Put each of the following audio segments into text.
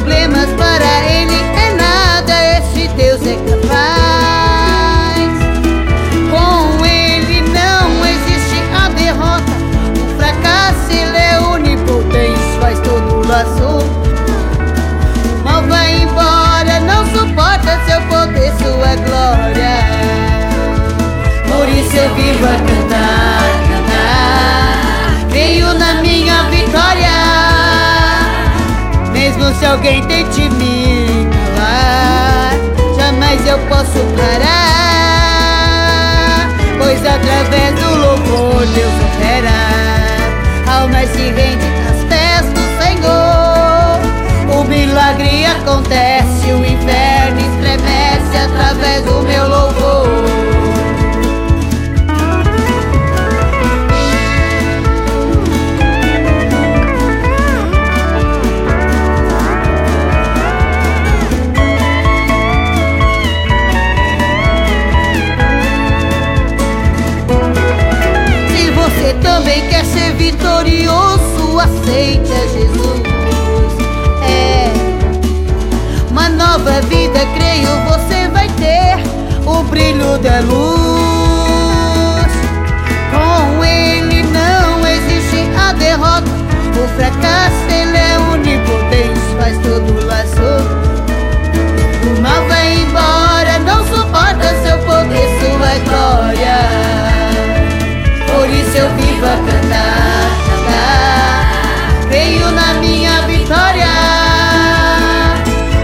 problemas para ele é nada, esse Deus é capaz. Com ele não existe a derrota, o fracasso ele é onipotente, faz todo o. O mal vai embora, não suporta seu poder, sua glória. Por isso eu vivo a Se alguém tente me calar, jamais eu posso parar. Pois através do louvor Deus opera. Almas se rende fracasso, Ele é onipotente, faz todo laço. O mal vai embora, não suporta seu poder, sua glória. Por isso eu vivo a cantar, cantar. Creio na minha vitória.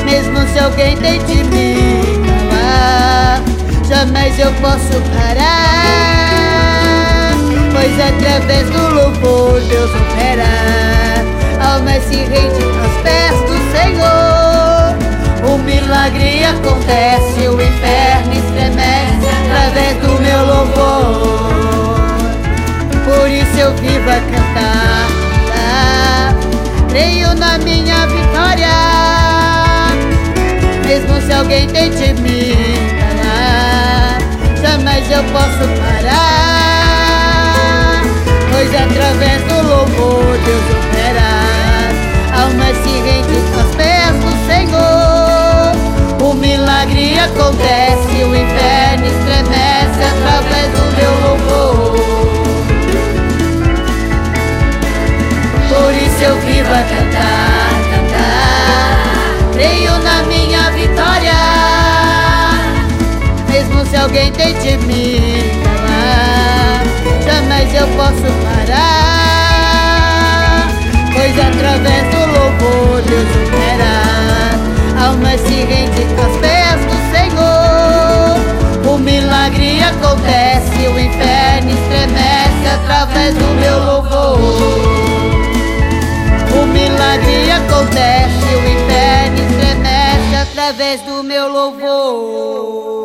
Mesmo se alguém tente me calar, jamais eu posso parar. Pois através do louvor Deus opera. Almas se rende aos pés do Senhor. O milagre acontece, o inferno estremece através do meu louvor. Por isso eu vivo a cantar. Creio na minha vitória. Mesmo se alguém tente me calar, jamais eu posso parar. Pois através do louvor Deus opera. Se rende aos pés do Senhor. O milagre acontece, o inferno estremece através do meu louvor. O milagre acontece, o inferno estremece através do meu louvor.